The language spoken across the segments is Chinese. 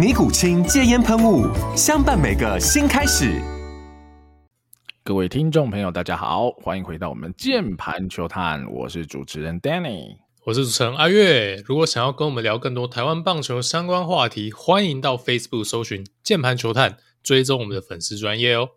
尼古清戒烟喷雾，相伴每个新开始。各位听众朋友，大家好，欢迎回到我们键盘球探，我是主持人 Danny，我是主持人阿月。如果想要跟我们聊更多台湾棒球相关话题，欢迎到 Facebook 搜寻键盘球探，追踪我们的粉丝专业哦。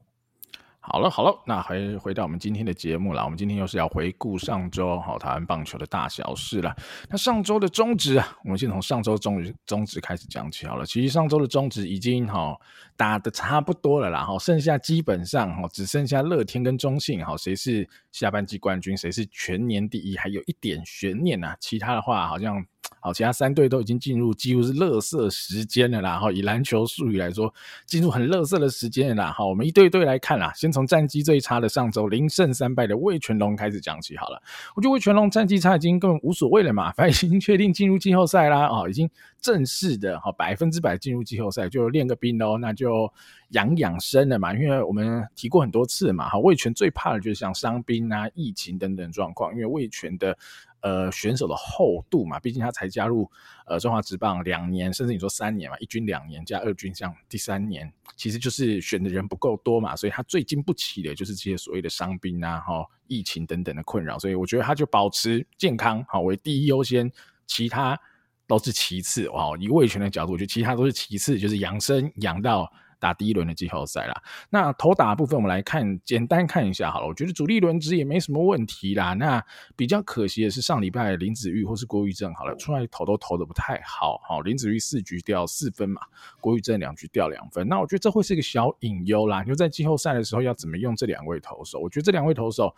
好了好了，那回回到我们今天的节目了。我们今天又是要回顾上周好台湾棒球的大小事了。那上周的中职啊，我们先从上周中职中职开始讲起好了。其实上周的中职已经哈打得差不多了啦，哈，剩下基本上哈只剩下乐天跟中信哈，谁是下半季冠军，谁是全年第一，还有一点悬念呐。其他的话好像。好，其他三队都已经进入几乎是乐色时间了啦。哈以篮球术语来说，进入很乐色的时间了啦。哈，我们一队一队来看啦。先从战绩最差的上周零胜三败的魏全龙开始讲起好了。我觉得魏全龙战绩差已经根本无所谓了嘛，反正已经确定进入季后赛啦。哦，已经正式的哈百分之百进入季后赛，就练个兵喽，那就养养生了嘛。因为我们提过很多次嘛，哈，魏全最怕的就是像伤兵啊、疫情等等状况，因为魏全的。呃，选手的厚度嘛，毕竟他才加入呃中华职棒两年，甚至你说三年嘛，一军两年加二军像第三年，其实就是选的人不够多嘛，所以他最经不起的就是这些所谓的伤兵啊、哈疫情等等的困扰，所以我觉得他就保持健康好为第一优先，其他都是其次哇。以味全的角度，我觉得其他都是其次，就是养生养到。打第一轮的季后赛啦，那投打的部分我们来看，简单看一下好了。我觉得主力轮值也没什么问题啦。那比较可惜的是上礼拜林子玉或是郭玉正好了，出来投都投的不太好。好，林子玉四局掉四分嘛，郭玉正两局掉两分。那我觉得这会是一个小隐忧啦。就在季后赛的时候要怎么用这两位投手？我觉得这两位投手。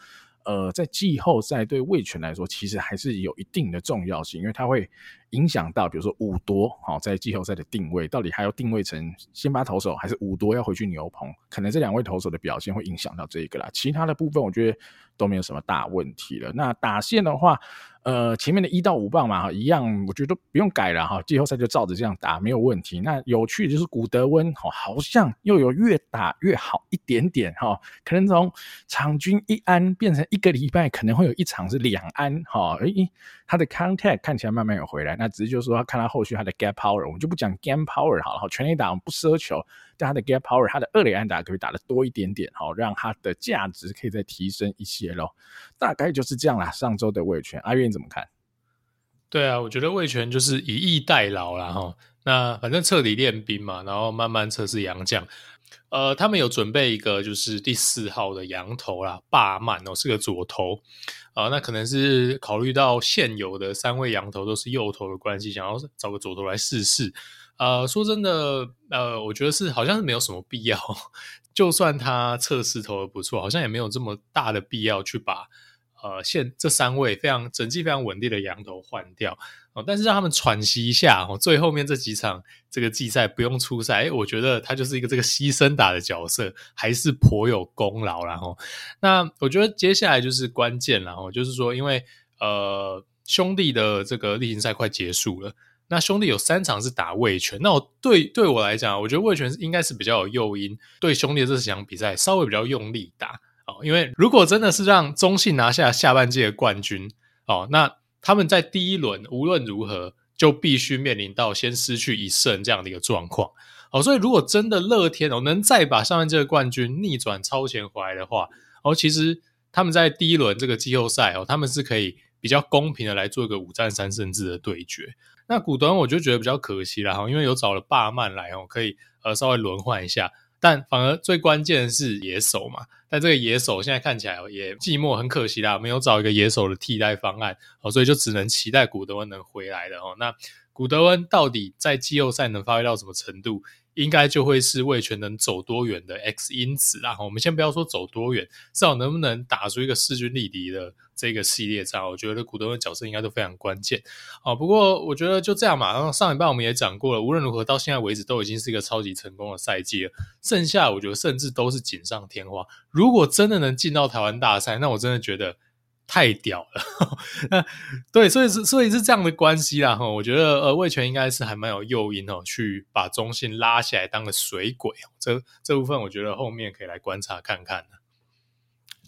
呃，在季后赛对魏权来说，其实还是有一定的重要性，因为他会影响到，比如说五多，好，在季后赛的定位，到底还要定位成先发投手，还是五多要回去牛棚？可能这两位投手的表现会影响到这个啦。其他的部分，我觉得都没有什么大问题了。那打线的话，呃，前面的一到五棒嘛，哈，一样，我觉得都不用改了哈。季后赛就照着这样打，没有问题。那有趣的就是古德温，哈，好像又有越打越好一点点，哈，可能从场均一安变成一个礼拜可能会有一场是两安，哈，诶，他的 contact 看起来慢慢有回来。那只是就是说，看他后续他的 gap power，我们就不讲 gap power 好了，好全垒打我们不奢求，但他的 gap power，他的二垒安打可以打的多一点点，好，让他的价值可以再提升一些咯。大概就是这样啦。上周的味全，阿月你怎么看？对啊，我觉得味全就是以逸待劳啦哈。那反正彻底练兵嘛，然后慢慢测试洋将。呃，他们有准备一个就是第四号的羊头啦，霸曼哦，是个左头。啊、呃，那可能是考虑到现有的三位羊头都是右头的关系，想要找个左头来试试。呃，说真的，呃，我觉得是好像是没有什么必要。就算他测试投的不错，好像也没有这么大的必要去把。呃，现这三位非常整季非常稳定的羊头换掉哦，但是让他们喘息一下哦，最后面这几场这个季赛不用出赛，诶，我觉得他就是一个这个牺牲打的角色，还是颇有功劳啦齁。那我觉得接下来就是关键了齁，就是说，因为呃兄弟的这个例行赛快结束了，那兄弟有三场是打味全，那我对对我来讲，我觉得味全应该是比较有诱因，对兄弟这几场比赛稍微比较用力打。哦，因为如果真的是让中信拿下下半季的冠军，哦，那他们在第一轮无论如何就必须面临到先失去一胜这样的一个状况。哦，所以如果真的乐天哦能再把上面这个冠军逆转超前回来的话，哦，其实他们在第一轮这个季后赛哦，他们是可以比较公平的来做一个五战三胜制的对决。那古德我就觉得比较可惜了哈，因为有找了霸曼来哦，可以呃稍微轮换一下。但反而最关键的是野手嘛。但这个野手现在看起来也寂寞，很可惜啦，没有找一个野手的替代方案哦，所以就只能期待古德温能回来的哦。那古德温到底在季后赛能发挥到什么程度？应该就会是味全能走多远的 X 因子啦。我们先不要说走多远，至少能不能打出一个势均力敌的这个系列战，我觉得古德温角色应该都非常关键。啊，不过我觉得就这样嘛。然后上礼拜我们也讲过了，无论如何到现在为止都已经是一个超级成功的赛季了。剩下我觉得甚至都是锦上添花。如果真的能进到台湾大赛，那我真的觉得。太屌了，那对，所以是所以是这样的关系啦哈。我觉得呃，味全应该是还蛮有诱因哦，去把中信拉起来当个水鬼。这这部分我觉得后面可以来观察看看。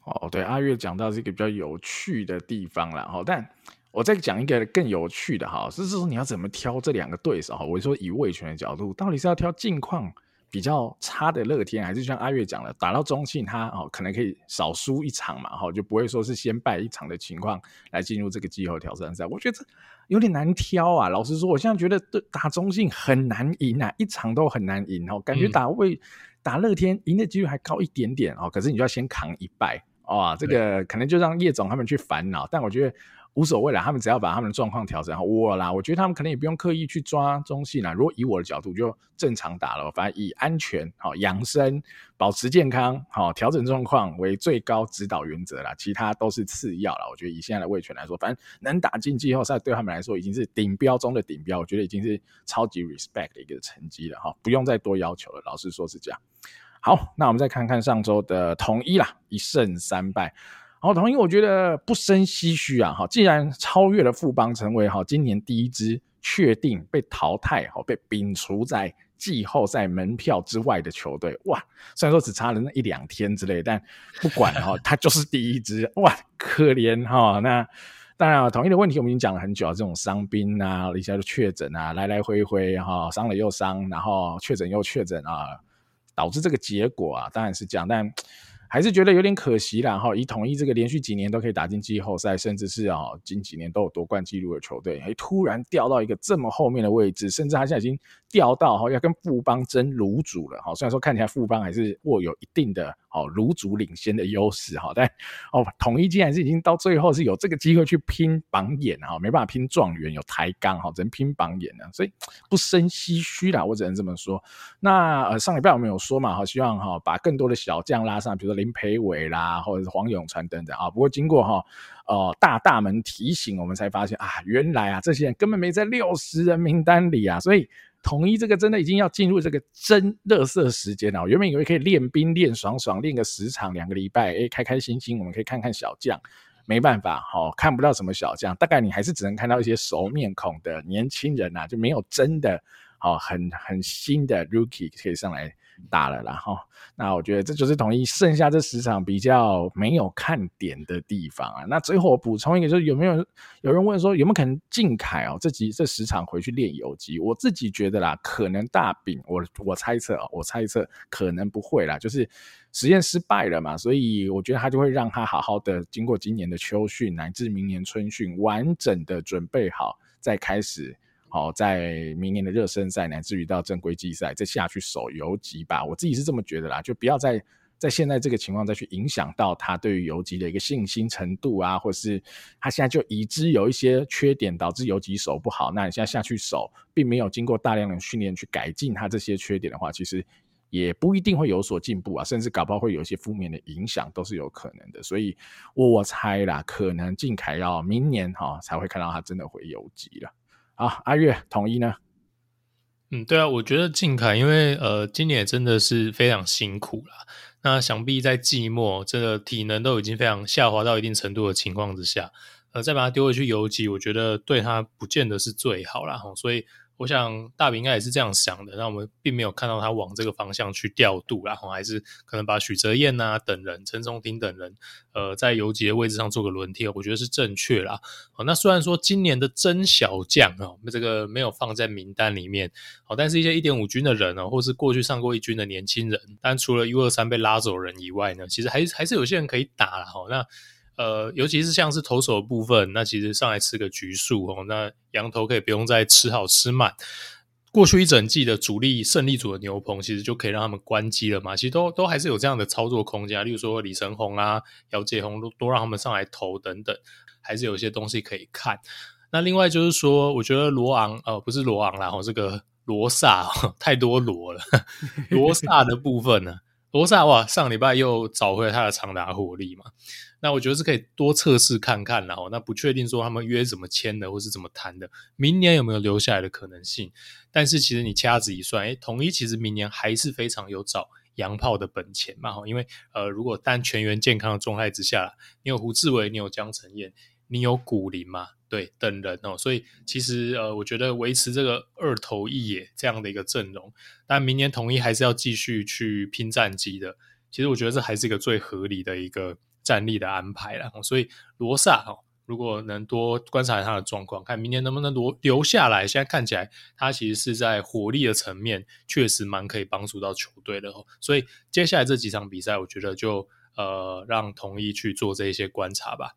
哦，对，阿月讲到这个比较有趣的地方了哈，但我再讲一个更有趣的哈，就是说你要怎么挑这两个对手哈？我说以味全的角度，到底是要挑近况？比较差的乐天，还是像阿月讲的，打到中信他哦，可能可以少输一场嘛，哈，就不会说是先败一场的情况来进入这个季后挑战赛。我觉得这有点难挑啊。老实说，我现在觉得打中信很难赢啊，一场都很难赢哦。感觉打味、嗯、打乐天赢的几率还高一点点哦，可是你就要先扛一败哦，这个可能就让叶总他们去烦恼。但我觉得。无所谓啦，他们只要把他们的状况调整好，我啦，我觉得他们可能也不用刻意去抓中信啦。如果以我的角度，就正常打了，反正以安全、好养生、保持健康、好调整状况为最高指导原则啦，其他都是次要啦。我觉得以现在的味全来说，反正能打进季后赛，对他们来说已经是顶标中的顶标，我觉得已经是超级 respect 的一个成绩了哈，不用再多要求了。老实说是这样。好，那我们再看看上周的统一啦，一胜三败。好，统一我觉得不胜唏嘘啊！哈，既然超越了富邦，成为哈今年第一支确定被淘汰、哈被摒除在季后赛门票之外的球队，哇！虽然说只差了那一两天之类，但不管哈，他就是第一支，哇，可怜哈！那当然啊，统一的问题我们已经讲了很久啊，这种伤兵啊，一下就确诊啊，来来回回哈，伤了又伤，然后确诊又确诊啊，导致这个结果啊，当然是这样，但。还是觉得有点可惜啦哈，以统一这个连续几年都可以打进季后赛，甚至是啊近几年都有夺冠纪录的球队，哎，突然掉到一个这么后面的位置，甚至他现在已经掉到哈要跟富邦争炉主了哈。虽然说看起来富邦还是握有一定的。哦，如主领先的优势哈，但哦，统一竟然是已经到最后是有这个机会去拼榜眼哈，没办法拼状元有抬杠哈，只能拼榜眼了，所以不胜唏嘘啦，我只能这么说。那呃上礼拜我们有说嘛，哈，希望哈把更多的小将拉上，比如说林培伟啦，或者是黄永传等等啊。不过经过哈呃大大们提醒，我们才发现啊，原来啊这些人根本没在六十人名单里啊，所以。统一这个真的已经要进入这个真热色时间了。我原本以为可以练兵练爽爽，练个十场两个礼拜，哎，开开心心，我们可以看看小将。没办法，好、哦、看不到什么小将，大概你还是只能看到一些熟面孔的年轻人呐、啊，就没有真的好、哦、很很新的 rookie 可以上来。打了，然后那我觉得这就是统一剩下这十场比较没有看点的地方啊。那最后我补充一个，就是有没有有人问说有没有可能靖凯哦这几这十场回去练游击？我自己觉得啦，可能大饼，我我猜测哦，我猜测可能不会啦，就是实验失败了嘛，所以我觉得他就会让他好好的经过今年的秋训乃至明年春训，完整的准备好再开始。好，在明年的热身赛，乃至于到正规季赛，再下去守游击吧。我自己是这么觉得啦，就不要再在现在这个情况再去影响到他对于游击的一个信心程度啊，或是他现在就已知有一些缺点，导致游击守不好。那你现在下去守，并没有经过大量的训练去改进他这些缺点的话，其实也不一定会有所进步啊，甚至搞不好会有一些负面的影响，都是有可能的。所以我猜啦，可能靖凯要明年哈才会看到他真的回游击了。啊，阿月统一呢？嗯，对啊，我觉得靖凯，因为呃，今年真的是非常辛苦了。那想必在季末，这个体能都已经非常下滑到一定程度的情况之下，呃，再把它丢回去游击，我觉得对他不见得是最好啦。所以。我想大饼应该也是这样想的，那我们并没有看到他往这个方向去调度，然后还是可能把许哲彦啊等人、陈松廷等人，呃，在游击的位置上做个轮替，我觉得是正确啦。好，那虽然说今年的真小将啊，这个没有放在名单里面，好，但是一些一点五军的人啊，或是过去上过一军的年轻人，但除了 U 二三被拉走人以外呢，其实还是还是有些人可以打了。好，那。呃，尤其是像是投手的部分，那其实上来吃个局数哦，那羊头可以不用再吃好吃满。过去一整季的主力胜利组的牛棚，其实就可以让他们关机了嘛。其实都都还是有这样的操作空间啊，例如说李承鸿啊、姚杰鸿都都让他们上来投等等，还是有一些东西可以看。那另外就是说，我觉得罗昂呃不是罗昂啦，这个罗萨 太多罗了，罗萨的部分呢，罗萨哇上礼拜又找回了他的长打火力嘛。那我觉得是可以多测试看看，然后那不确定说他们约怎么签的，或是怎么谈的，明年有没有留下来的可能性？但是其实你掐指一算，诶，统一其实明年还是非常有找洋炮的本钱嘛，因为呃，如果单全员健康的状态之下，你有胡志伟，你有江承燕，你有古林嘛，对，等人哦，所以其实呃，我觉得维持这个二头一野这样的一个阵容，但明年统一还是要继续去拼战绩的。其实我觉得这还是一个最合理的一个。战力的安排了，所以罗萨哦，如果能多观察他的状况，看明年能不能留留下来。现在看起来，他其实是在火力的层面确实蛮可以帮助到球队的哦。所以接下来这几场比赛，我觉得就呃让统一去做这一些观察吧。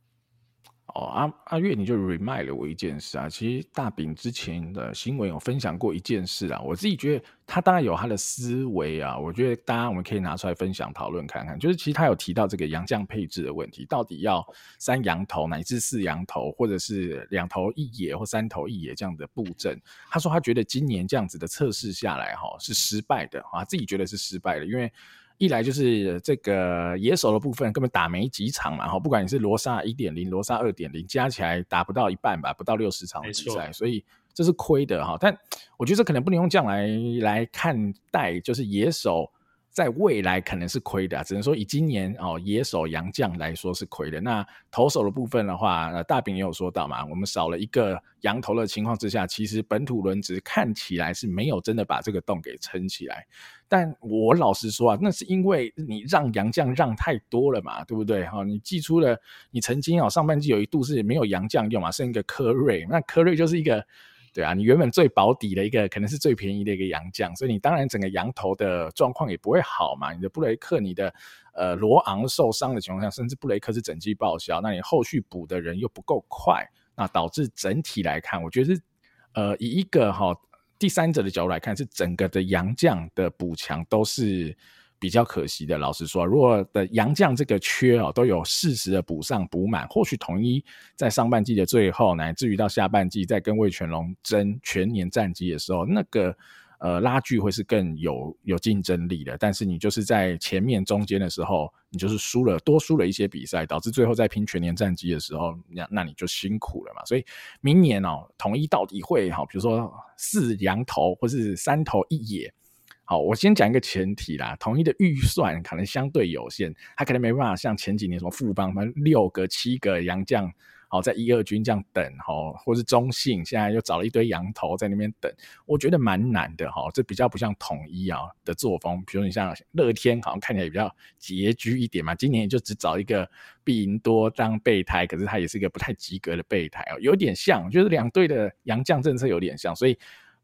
哦，阿阿月，你就 remind 了我一件事啊。其实大饼之前的新闻有分享过一件事啊。我自己觉得他当然有他的思维啊。我觉得大家我们可以拿出来分享讨论看看。就是其实他有提到这个洋将配置的问题，到底要三羊头乃至四羊头，或者是两头一野或三头一野这样的布阵。他说他觉得今年这样子的测试下来哈是失败的啊，自己觉得是失败的，因为。一来就是这个野手的部分根本打没几场嘛，哈，不管你是罗莎一点零、罗莎二点零，加起来打不到一半吧，不到六十场比赛，所以这是亏的哈。但我觉得这可能不能用这样来来看待，就是野手。在未来可能是亏的，只能说以今年哦野手杨将来说是亏的。那投手的部分的话，呃，大饼也有说到嘛，我们少了一个洋投的情况之下，其实本土轮值看起来是没有真的把这个洞给撑起来。但我老实说啊，那是因为你让杨将让太多了嘛，对不对？哈，你祭出了，你曾经哦上半季有一度是没有杨将用嘛，剩一个柯瑞，那柯瑞就是一个。对啊，你原本最保底的一个，可能是最便宜的一个洋将，所以你当然整个洋头的状况也不会好嘛。你的布雷克，你的呃罗昂受伤的情况下，甚至布雷克是整季报销，那你后续补的人又不够快，那导致整体来看，我觉得是呃以一个哈、第三者的角度来看，是整个的洋将的补强都是。比较可惜的，老实说，如果的洋将这个缺哦，都有适时的补上补满，或许统一在上半季的最后，乃至于到下半季再跟魏全龙争全年战绩的时候，那个呃拉锯会是更有有竞争力的。但是你就是在前面中间的时候，你就是输了多输了一些比赛，导致最后在拼全年战绩的时候，那那你就辛苦了嘛。所以明年哦，统一到底会好，比如说四羊头或是三头一野。好，我先讲一个前提啦，统一的预算可能相对有限，他可能没办法像前几年什么富邦，反正六个、七个洋将，好在一二军这样等，哈，或是中信现在又找了一堆洋头在那边等，我觉得蛮难的，哈，这比较不像统一啊的作风，比如你像乐天，好像看起来比较拮据一点嘛，今年就只找一个毕盈多当备胎，可是他也是一个不太及格的备胎哦，有点像，就是两队的洋将政策有点像，所以。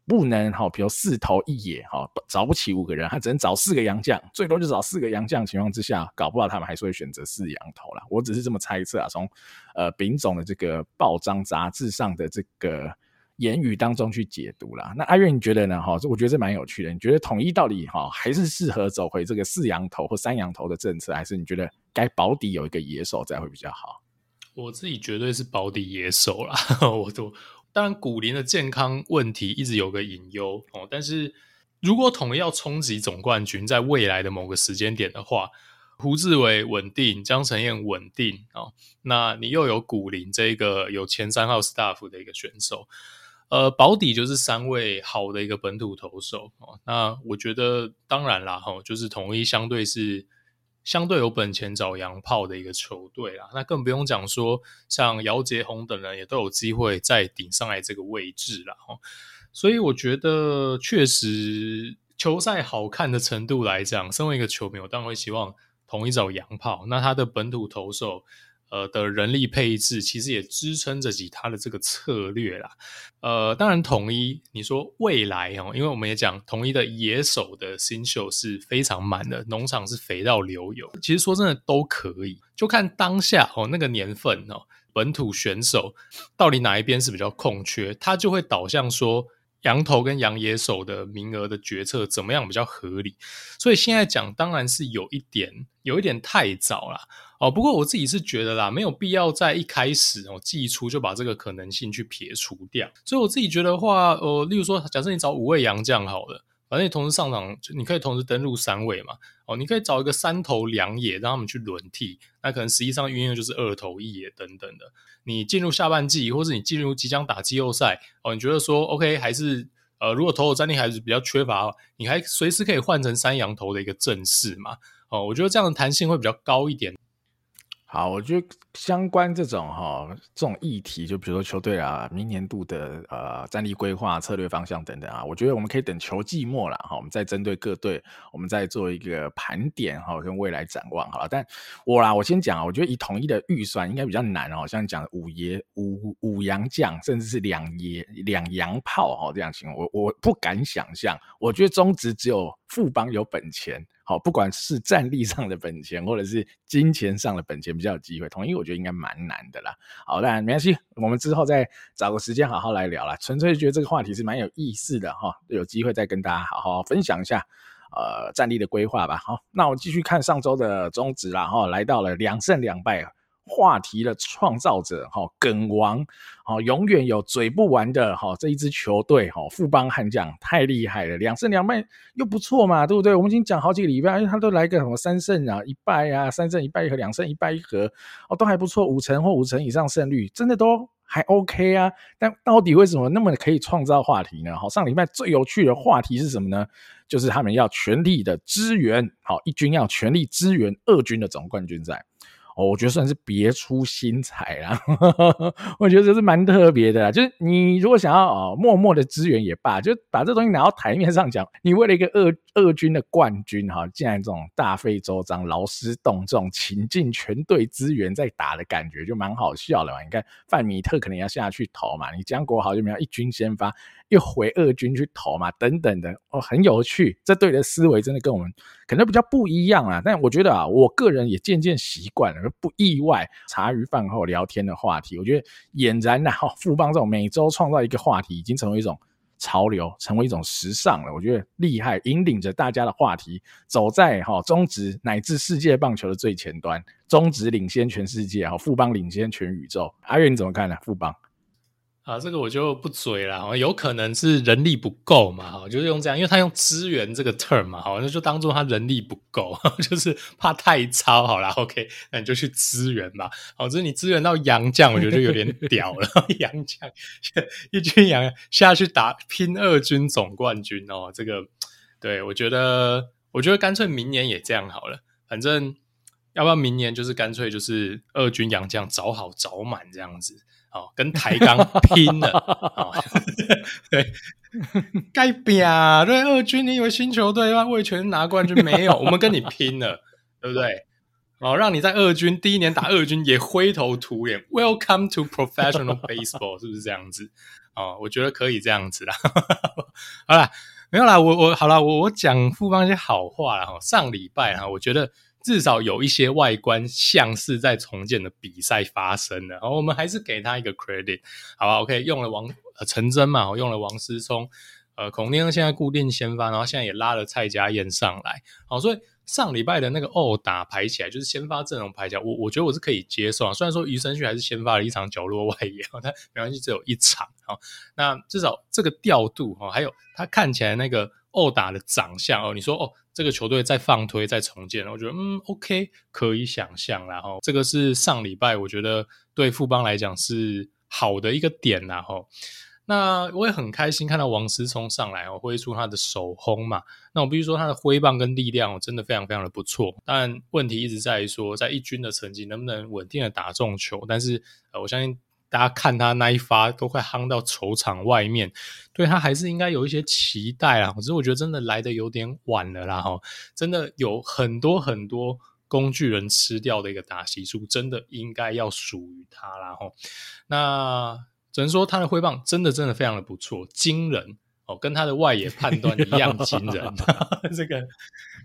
不能哈，比如四头一野哈，找不起五个人，他只能找四个洋将，最多就找四个洋将情况之下，搞不好他们还是会选择四羊头啦。我只是这么猜测啊，从呃丙总的这个报章杂志上的这个言语当中去解读啦。那阿月你觉得呢？哈，我觉得这蛮有趣的。你觉得统一到底哈还是适合走回这个四羊头或三羊头的政策，还是你觉得该保底有一个野手再会比较好？我自己绝对是保底野手啦，我都。当然，古林的健康问题一直有个隐忧哦。但是如果统一要冲击总冠军，在未来的某个时间点的话，胡志伟稳定，江承燕稳定哦，那你又有古林这个有前三号 staff 的一个选手，呃，保底就是三位好的一个本土投手哦。那我觉得当然啦，哈，就是统一相对是。相对有本钱找洋炮的一个球队啦，那更不用讲说像姚杰宏等人也都有机会再顶上来这个位置啦。所以我觉得确实球赛好看的程度来讲，身为一个球迷，我当然会希望统一找洋炮。那他的本土投手。呃的人力配置其实也支撑着起他的这个策略啦。呃，当然统一你说未来哦，因为我们也讲统一的野手的新秀是非常满的，农场是肥到流油。其实说真的都可以，就看当下哦那个年份哦，本土选手到底哪一边是比较空缺，他就会导向说羊头跟羊野手的名额的决策怎么样比较合理？所以现在讲当然是有一点有一点太早了哦。不过我自己是觉得啦，没有必要在一开始哦季初就把这个可能性去撇除掉。所以我自己觉得话，呃，例如说，假设你找五位洋将好了。反正你同时上场，你可以同时登录三位嘛。哦，你可以找一个三头两野，让他们去轮替。那可能实际上运用就是二头一野等等的。你进入下半季，或是你进入即将打季后赛，哦，你觉得说 OK 还是呃，如果投手战力还是比较缺乏，你还随时可以换成三羊头的一个阵势嘛。哦，我觉得这样的弹性会比较高一点。好，我觉得相关这种哈这种议题，就比如说球队啊，明年度的呃战力规划、策略方向等等啊，我觉得我们可以等球季末了哈，我们再针对各队，我们再做一个盘点哈，跟未来展望好了。但我啦，我先讲啊，我觉得以统一的预算应该比较难哦，像讲五爷五五洋将，甚至是两爷两洋炮哈这样情况，我我不敢想象。我觉得中职只有富邦有本钱。好，不管是战力上的本钱，或者是金钱上的本钱，比较有机会。统一我觉得应该蛮难的啦。好，那没关系，我们之后再找个时间好好来聊啦。纯粹觉得这个话题是蛮有意思的哈，有机会再跟大家好好分享一下呃战力的规划吧。好，那我继续看上周的中指啦，哈，来到了两胜两败。话题的创造者，哈，梗王，哈，永远有嘴不完的，哈，这一支球队，哈，富邦悍将太厉害了，两胜两败又不错嘛，对不对？我们已经讲好几个礼拜，他都来个什么三胜啊，一败啊，三胜一败一和，两胜一败一和，哦，都还不错，五成或五成以上胜率，真的都还 OK 啊。但到底为什么那么可以创造话题呢？好，上礼拜最有趣的话题是什么呢？就是他们要全力的支援，好，一军要全力支援二军的总冠军赛。哦，我觉得算是别出心裁啦，我觉得这是蛮特别的啦。就是你如果想要哦，默默的支援也罢，就把这东西拿到台面上讲。你为了一个二二军的冠军哈，竟然这种大费周章、劳师动众、倾尽全队资源在打的感觉，就蛮好笑的嘛。你看范米特可能要下去投嘛，你江国豪就没有一军先发。又回二军去投嘛，等等的哦，很有趣。这队的思维真的跟我们可能比较不一样啊。但我觉得啊，我个人也渐渐习惯了，不意外。茶余饭后聊天的话题，我觉得俨然呐，富邦这种每周创造一个话题，已经成为一种潮流，成为一种时尚了。我觉得厉害，引领着大家的话题，走在哈中职乃至世界棒球的最前端。中职领先全世界，哈富邦领先全宇宙。阿月你怎么看呢？富邦？啊，这个我就不嘴了，有可能是人力不够嘛，哈，就是用这样，因为他用支援这个 term 嘛，好，那就当做他人力不够，就是怕太超，好啦，OK，那你就去支援吧，好，只是你支援到杨将，我觉得就有点 屌了，杨将一军杨下去打拼二军总冠军哦，这个，对，我觉得，我觉得干脆明年也这样好了，反正要不要明年就是干脆就是二军杨将找好找满这样子。哦，跟台钢拼了！哦，对，该拼啊！对，二军，你以为新球队要味全拿冠军没有？我们跟你拼了，对不对？哦，让你在二军第一年打二军也灰头土脸。Welcome to professional baseball，是不是这样子？哦，我觉得可以这样子啦。好啦，没有啦，我我好啦，我我讲富邦一些好话啦。哈，上礼拜哈，我觉得。至少有一些外观像是在重建的比赛发生了，好我们还是给他一个 credit，好吧？OK，用了王呃陈真嘛，我用了王思聪，呃孔令现在固定先发，然后现在也拉了蔡家燕上来，好，所以上礼拜的那个哦打排起来就是先发阵容排起来，我我觉得我是可以接受啊。虽然说余生旭还是先发了一场角落外野，但没关系，只有一场，啊，那至少这个调度哈，还有他看起来那个哦打的长相哦，你说哦。这个球队再放推再重建，我觉得嗯，OK，可以想象。然后这个是上礼拜我觉得对富邦来讲是好的一个点。然后那我也很开心看到王思聪上来哦，挥出他的手轰嘛。那我必须说他的挥棒跟力量真的非常非常的不错。但问题一直在于说，在一军的成绩能不能稳定的打中球？但是呃，我相信。大家看他那一发都快夯到球场外面，对他还是应该有一些期待啊。可是我觉得真的来的有点晚了啦，哈，真的有很多很多工具人吃掉的一个打席数，真的应该要属于他啦，哈。那只能说他的挥棒真的真的非常的不错，惊人哦，跟他的外野判断一样惊人。这个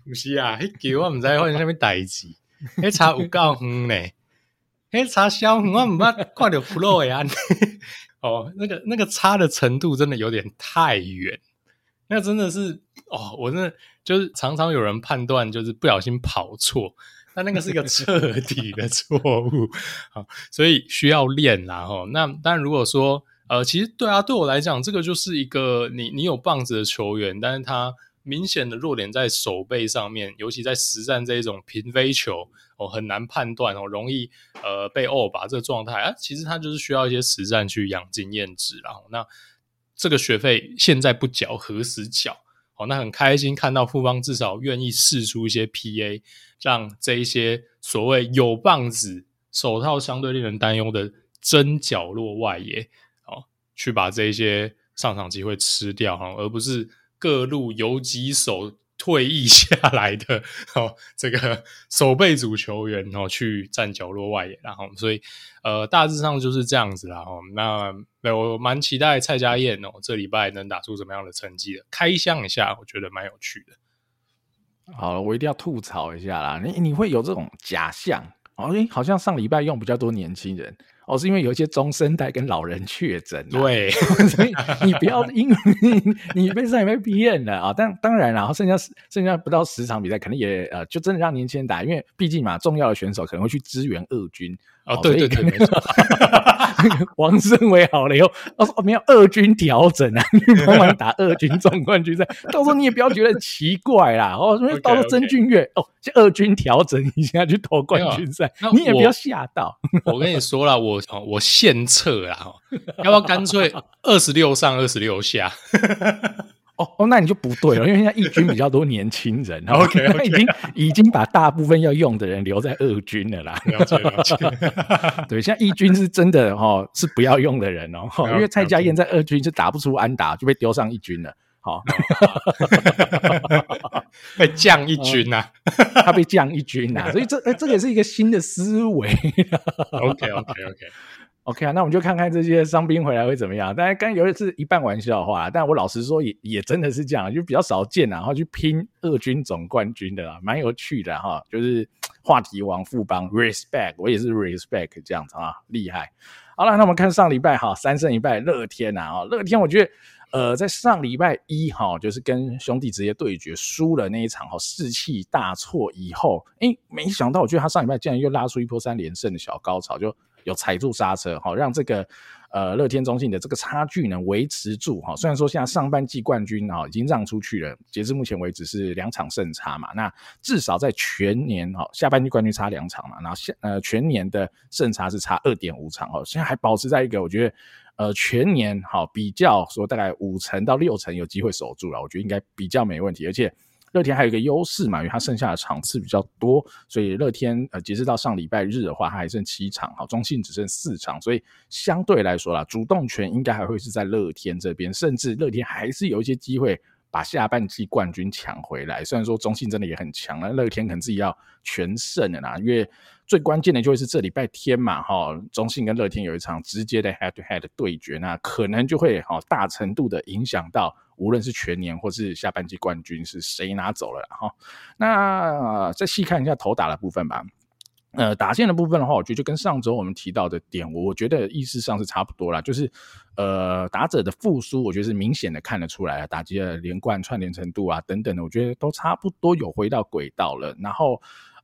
不是啊，嘿，给我们在换下面代志，嘿，差有够远呢。哎，查销我唔捌看到 flow 呀！哦，那个那个差的程度真的有点太远，那真的是哦，我真的就是常常有人判断就是不小心跑错，但那个是一个彻底的错误 啊，所以需要练啦哈。那当然如果说呃，其实对啊，对我来讲，这个就是一个你你有棒子的球员，但是他。明显的弱点在手背上面，尤其在实战这一种平飞球哦，很难判断哦，容易呃被欧把这个状态啊，其实他就是需要一些实战去养经验值，然后那这个学费现在不缴何时缴？哦，那很开心看到富邦至少愿意试出一些 PA，让这一些所谓有棒子、手套相对令人担忧的真角落外野哦，去把这一些上场机会吃掉哈，而不是。各路游击手退役下来的 哦，这个 守备组球员哦，去站角落外野，然后所以呃，大致上就是这样子啦。哦，那我蛮期待蔡家燕哦，这礼拜能打出什么样的成绩的？开箱一下，我觉得蛮有趣的。好了，我一定要吐槽一下啦。你你会有这种假象哦？诶，好像上礼拜用比较多年轻人。哦，是因为有一些中生代跟老人确诊，对，所以你不要因为你被上也被骗了啊！但当然，然后剩下剩下不到十场比赛，可能也呃，就真的让年轻人打，因为毕竟嘛，重要的选手可能会去支援二军。哦，对对对，没错。王胜伟好了以后，他说：“哦，没有二军调整啊，你帮忙打二军总冠军赛，到时候你也不要觉得奇怪啦。哦，因为到时候曾俊岳哦，就二军调整一下去投冠军赛，你也不要吓到。我跟你说了，我我献策啦，要不要干脆二十六上二十六下？”哦哦，那你就不对了，因为现在义军比较多年轻人，OK，他已经已经把大部分要用的人留在二军了啦。了解了解，对，现在义军是真的哦，是不要用的人哦，因为蔡家燕在二军就打不出安打，就被丢上一军了。好，被降一军呐，他被降一军呐，所以这这也是一个新的思维。OK OK OK。OK 啊，那我们就看看这些伤兵回来会怎么样。当然，刚有的是一半玩笑话，但我老实说也，也真的是这样，就比较少见啊。然后去拼二军总冠军的啦，蛮有趣的哈。就是 话题王富邦，respect，我也是 respect 这样子啊，厉害。好了，那我们看上礼拜哈，三胜一败，乐天啊，乐天，我觉得呃，在上礼拜一哈，就是跟兄弟直接对决输了那一场哈，士气大挫以后，诶、欸，没想到我觉得他上礼拜竟然又拉出一波三连胜的小高潮，就。有踩住刹车，好让这个呃乐天中信的这个差距呢维持住哈。虽然说现在上半季冠军啊已经让出去了，截至目前为止是两场胜差嘛。那至少在全年哈下半季冠军差两场嘛，然后下呃全年的胜差是差二点五场哦。现在还保持在一个我觉得呃全年好比较说大概五成到六成有机会守住了，我觉得应该比较没问题，而且。乐天还有一个优势嘛，因为它剩下的场次比较多，所以乐天呃，截止到上礼拜日的话，它还剩七场，好，中信只剩四场，所以相对来说啦，主动权应该还会是在乐天这边，甚至乐天还是有一些机会把下半季冠军抢回来。虽然说中信真的也很强，那乐天可能自己要全胜的啦，因为最关键的就会是这礼拜天嘛，哈，中信跟乐天有一场直接的 head to head 对决，那可能就会哈大程度的影响到。无论是全年或是下半季冠军是谁拿走了哈，那再细看一下投打的部分吧。呃，打线的部分的话，我觉得就跟上周我们提到的点，我觉得意思上是差不多啦。就是呃，打者的复苏，我觉得是明显的看得出来，打击的连贯串联程度啊等等的，我觉得都差不多有回到轨道了。然后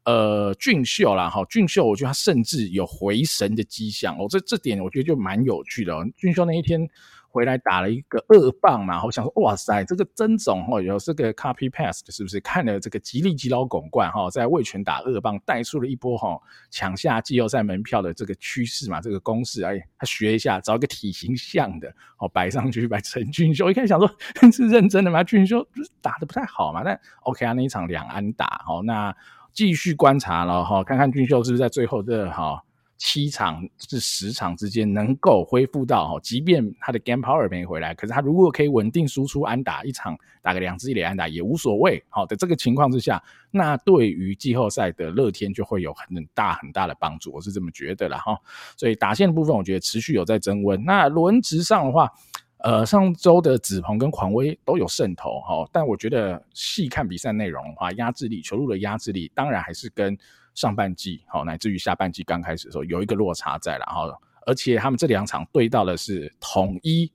呃，俊秀啦哈，俊秀，我觉得他甚至有回神的迹象哦，这这点我觉得就蛮有趣的。俊秀那一天。回来打了一个二棒嘛，我想说，哇塞，这个曾总哦，有这个 copy past 是不是？看了这个吉利吉老巩冠哈，在味全打二棒，带出了一波哈抢下季后赛门票的这个趋势嘛，这个公式，哎，他学一下，找一个体型像的哦，摆上去摆陈俊秀，我一开始想说 是认真的吗？俊秀打得不太好嘛，但 OK 啊，那一场两安打，哦，那继续观察了哈，看看俊秀是不是在最后这哈。七场至十场之间能够恢复到哈，即便他的 game power 没回来，可是他如果可以稳定输出安打，一场打个两支一垒安打也无所谓。好的这个情况之下，那对于季后赛的乐天就会有很大很大的帮助，我是这么觉得啦哈。所以打线的部分，我觉得持续有在增温。那轮值上的话，呃，上周的紫鹏跟狂威都有胜投哈，但我觉得细看比赛内容的话，压制力球路的压制力，当然还是跟。上半季好，乃至于下半季刚开始的时候有一个落差在，然后而且他们这两场对到的是统一，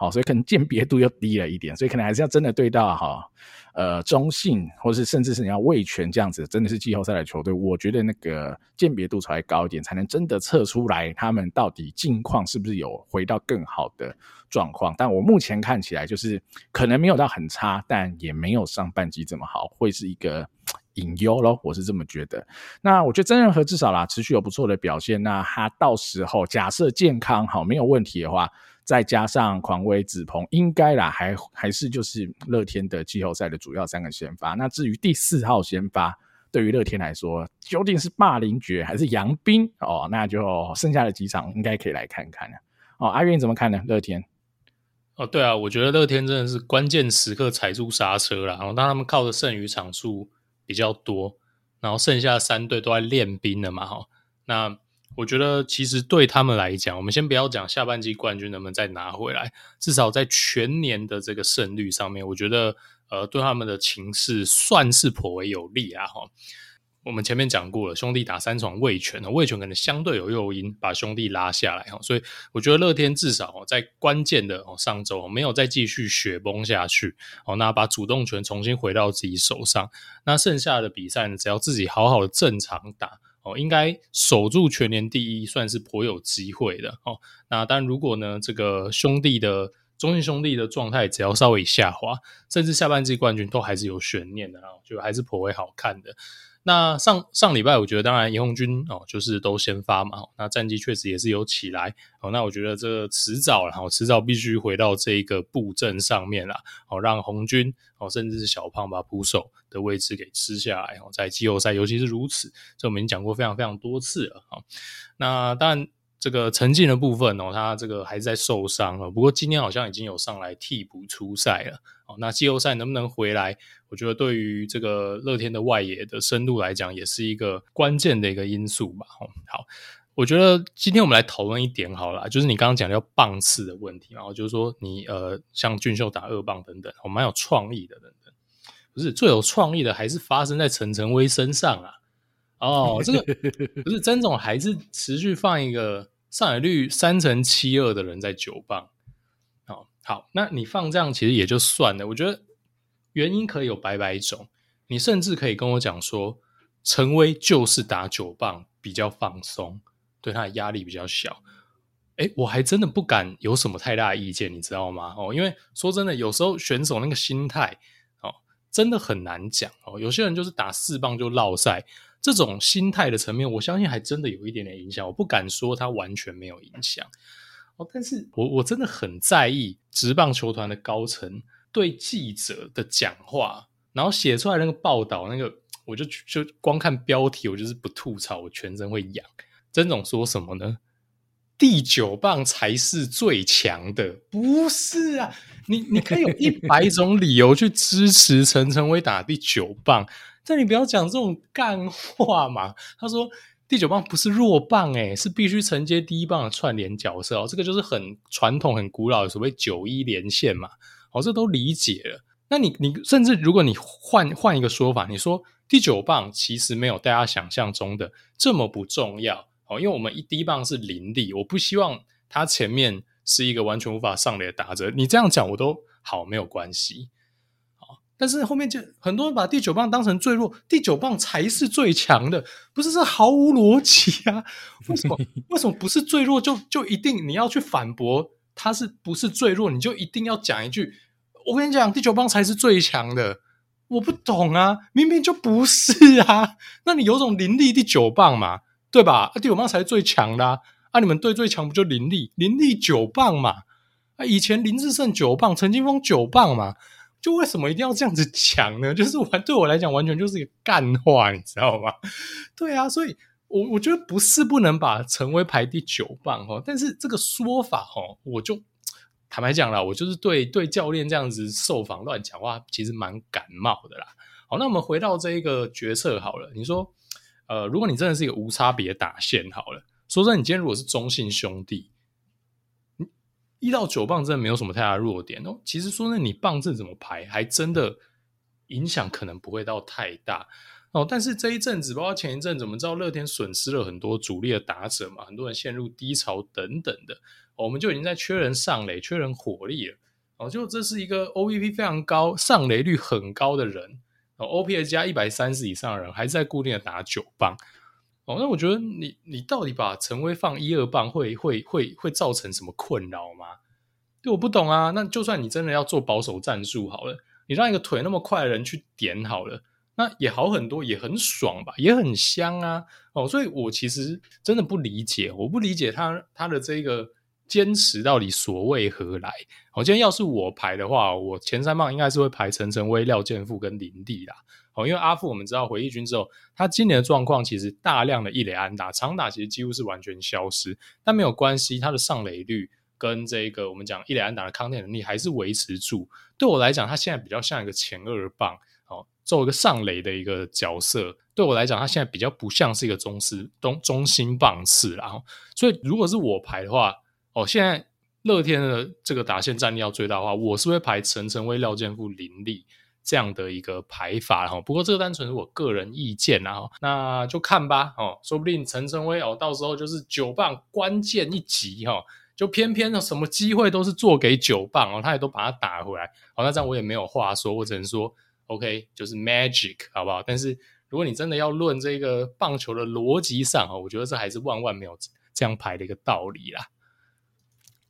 好，所以可能鉴别度又低了一点，所以可能还是要真的对到哈。呃，中信，或是甚至是你要味全这样子，真的是季后赛的球队，我觉得那个鉴别度才会高一点，才能真的测出来他们到底近况是不是有回到更好的状况。但我目前看起来就是可能没有到很差，但也没有上半季这么好，会是一个隐忧咯，我是这么觉得。那我觉得曾仁和至少啦，持续有不错的表现。那他到时候假设健康好，没有问题的话。再加上狂威、子鹏，应该啦，还还是就是乐天的季后赛的主要三个先发。那至于第四号先发，对于乐天来说，究竟是霸凌爵还是杨斌哦？那就剩下的几场应该可以来看看了。哦，阿元你怎么看呢？乐天？哦，对啊，我觉得乐天真的是关键时刻踩住刹车了。然后当他们靠的剩余场数比较多，然后剩下三队都在练兵了嘛，哈，那。我觉得其实对他们来讲，我们先不要讲下半季冠军能不能再拿回来，至少在全年的这个胜率上面，我觉得呃对他们的情势算是颇为有利啊哈。我们前面讲过了，兄弟打三场味全，味全可能相对有诱因把兄弟拉下来哈，所以我觉得乐天至少在关键的上周没有再继续雪崩下去哦，那把主动权重新回到自己手上，那剩下的比赛呢，只要自己好好的正常打。哦，应该守住全年第一，算是颇有机会的哦。那当然，如果呢，这个兄弟的中信兄弟的状态只要稍微下滑，甚至下半季冠军都还是有悬念的啊，就还是颇为好看的。那上上礼拜，我觉得当然严鸿钧哦，就是都先发嘛，那战绩确实也是有起来哦。那我觉得这迟早了，迟早必须回到这个布阵上面了，哦，让红军哦，甚至是小胖把捕手的位置给吃下来哦，在季后赛尤其是如此，这我们已经讲过非常非常多次了啊。那当然。这个陈进的部分哦，他这个还是在受伤哦。不过今天好像已经有上来替补出赛了哦。那季后赛能不能回来？我觉得对于这个乐天的外野的深度来讲，也是一个关键的一个因素吧。哦，好，我觉得今天我们来讨论一点好了，就是你刚刚讲的要棒次的问题，然后就是说你呃，像俊秀打二棒等等，我蛮有创意的等等。不是最有创意的，还是发生在陈晨威身上啊。哦，这个 不是曾总还是持续放一个上海率三成七二的人在九棒。哦，好，那你放这样其实也就算了。我觉得原因可以有百百种，你甚至可以跟我讲说，陈威就是打九棒比较放松，对他的压力比较小。诶，我还真的不敢有什么太大的意见，你知道吗？哦，因为说真的，有时候选手那个心态哦，真的很难讲哦。有些人就是打四棒就落赛。这种心态的层面，我相信还真的有一点点影响。我不敢说它完全没有影响哦，但是我我真的很在意职棒球团的高层对记者的讲话，然后写出来那个报道，那个我就就光看标题，我就是不吐槽，我全身会痒。曾总说什么呢？第九棒才是最强的，不是啊？你你可以有一百种理由去支持陈晨威打第九棒。但你不要讲这种干话嘛！他说第九棒不是弱棒，诶，是必须承接第一棒的串联角色哦。这个就是很传统、很古老的所谓九一连线嘛。哦，这都理解了。那你你甚至如果你换换一个说法，你说第九棒其实没有大家想象中的这么不重要哦，因为我们一第一棒是林立，我不希望他前面是一个完全无法上垒的打者。你这样讲我都好，没有关系。但是后面就很多人把第九棒当成最弱，第九棒才是最强的，不是这毫无逻辑啊？为什么？为什么不是最弱就就一定你要去反驳他是不是最弱？你就一定要讲一句，我跟你讲，第九棒才是最强的。我不懂啊，明明就不是啊。那你有种林立第九棒嘛，对吧？啊，第九棒才是最强的啊！啊你们队最强不就林立？林立九棒嘛？啊，以前林志胜九棒，陈金峰九棒嘛？就为什么一定要这样子讲呢？就是完对我来讲，完全就是一个干话，你知道吗？对啊，所以我我觉得不是不能把陈威排第九棒哦，但是这个说法哦，我就坦白讲了，我就是对对教练这样子受访乱讲话，其实蛮感冒的啦。好，那我们回到这一个决策好了，你说，呃，如果你真的是一个无差别打线好了，说真的，你今天如果是中信兄弟。一到九棒真的没有什么太大弱点哦。其实说呢，你棒阵怎么排，还真的影响可能不会到太大。哦。但是这一阵子，包括前一阵子，我们知道乐天损失了很多主力的打者嘛，很多人陷入低潮等等的，哦、我们就已经在缺人上垒、缺人火力了。哦，就这是一个 OBP 非常高、上垒率很高的人，哦，OPS 加一百三十以上的人，还在固定的打九棒。哦，那我觉得你你到底把陈威放一二棒会会会会造成什么困扰吗？对，我不懂啊。那就算你真的要做保守战术好了，你让一个腿那么快的人去点好了，那也好很多，也很爽吧，也很香啊。哦，所以我其实真的不理解，我不理解他他的这个坚持到底所为何来。哦，今天要是我排的话，我前三棒应该是会排陈晨威、廖健富跟林地啦。哦，因为阿富我们知道回忆军之后，他今年的状况其实大量的一垒安打，长打其实几乎是完全消失，但没有关系，他的上垒率跟这个我们讲一垒安打的抗电能力还是维持住。对我来讲，他现在比较像一个前二棒，哦，做一个上垒的一个角色。对我来讲，他现在比较不像是一个中师中中心棒次啦。所以如果是我排的话，哦，现在乐天的这个打线战力要最大的话，我是会排陈晨威、廖建富、林立。这样的一个排法哈，不过这个单纯是我个人意见啊，那就看吧哦，说不定陈晨威哦，到时候就是九棒关键一击哈，就偏偏什么机会都是做给九棒哦，他也都把它打回来，好，那这样我也没有话说，我只能说 OK，就是 magic 好不好？但是如果你真的要论这个棒球的逻辑上哈，我觉得这还是万万没有这样排的一个道理啦。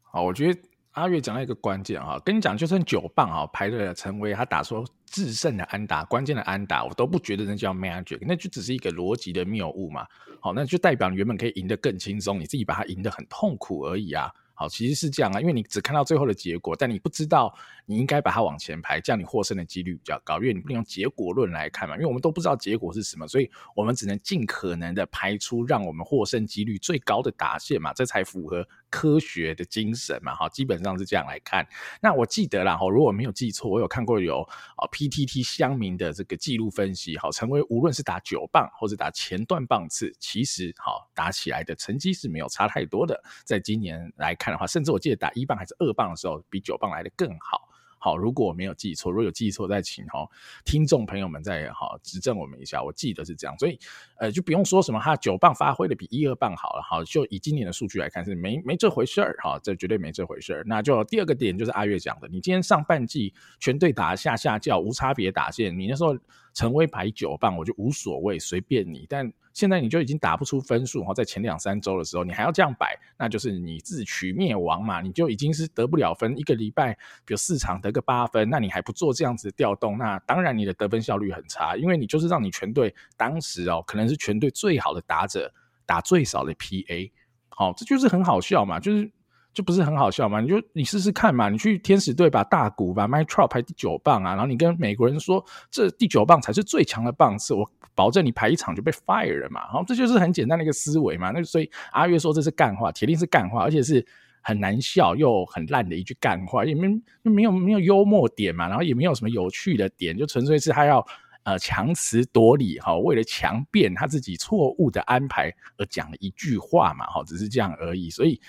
好，我觉得。阿月讲到一个关键哈，跟你讲，就算九棒啊排了陈威，他打出制胜的安打，关键的安打，我都不觉得那叫 magic，那就只是一个逻辑的谬误嘛。好，那就代表你原本可以赢得更轻松，你自己把它赢得很痛苦而已啊。好，其实是这样啊，因为你只看到最后的结果，但你不知道你应该把它往前排，这样你获胜的几率比较高。因为你不能用结果论来看嘛，因为我们都不知道结果是什么，所以我们只能尽可能的排出让我们获胜几率最高的打线嘛，这才符合科学的精神嘛。哈，基本上是这样来看。那我记得啦，哈，如果没有记错，我有看过有啊 PTT 乡民的这个记录分析，好，成为无论是打九棒或者打前段棒次，其实好打起来的成绩是没有差太多的。在今年来看。的话，甚至我记得打一棒还是二棒的时候，比九棒来的更好。好，如果我没有记错，如果有记错，再请哈听众朋友们再好指正我们一下。我记得是这样，所以呃就不用说什么他九棒发挥的比一二棒好了。好，就以今年的数据来看是没没这回事儿哈，这绝对没这回事儿。那就第二个点就是阿月讲的，你今天上半季全队打下下叫无差别打线，你那时候陈威排九棒我就无所谓，随便你，但。现在你就已经打不出分数哈，在前两三周的时候，你还要这样摆，那就是你自取灭亡嘛。你就已经是得不了分，一个礼拜比如四场得个八分，那你还不做这样子的调动，那当然你的得分效率很差，因为你就是让你全队当时哦，可能是全队最好的打者打最少的 PA，好，这就是很好笑嘛，就是。就不是很好笑吗？你就你试试看嘛，你去天使队把大鼓把 Mytro 排第九棒啊，然后你跟美国人说这第九棒才是最强的棒次，我保证你排一场就被 fire 了嘛。好，这就是很简单的一个思维嘛。那所以阿月说这是干话，铁定是干话，而且是很难笑又很烂的一句干话，也没没有没有幽默点嘛，然后也没有什么有趣的点，就纯粹是他要呃强词夺理哈，为了强辩他自己错误的安排而讲了一句话嘛，哈，只是这样而已，所以。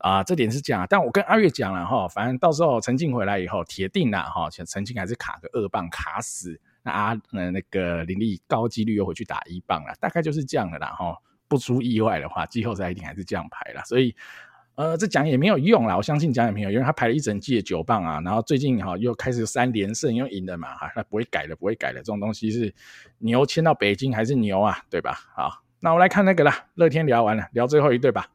啊、这点是这样，但我跟阿月讲了哈，反正到时候陈静回来以后，铁定了哈，陈陈静还是卡个二棒卡死，那阿那个林立高几率又回去打一棒了，大概就是这样的啦哈，不出意外的话，季后赛一定还是这样排了，所以呃这讲也没有用啦，我相信讲也没有，因为他排了一整季的九棒啊，然后最近哈又开始三连胜又赢了嘛哈，那不会改的，不会改的，这种东西是牛迁到北京还是牛啊，对吧？好。那我来看那个啦，乐天聊完了，聊最后一对吧。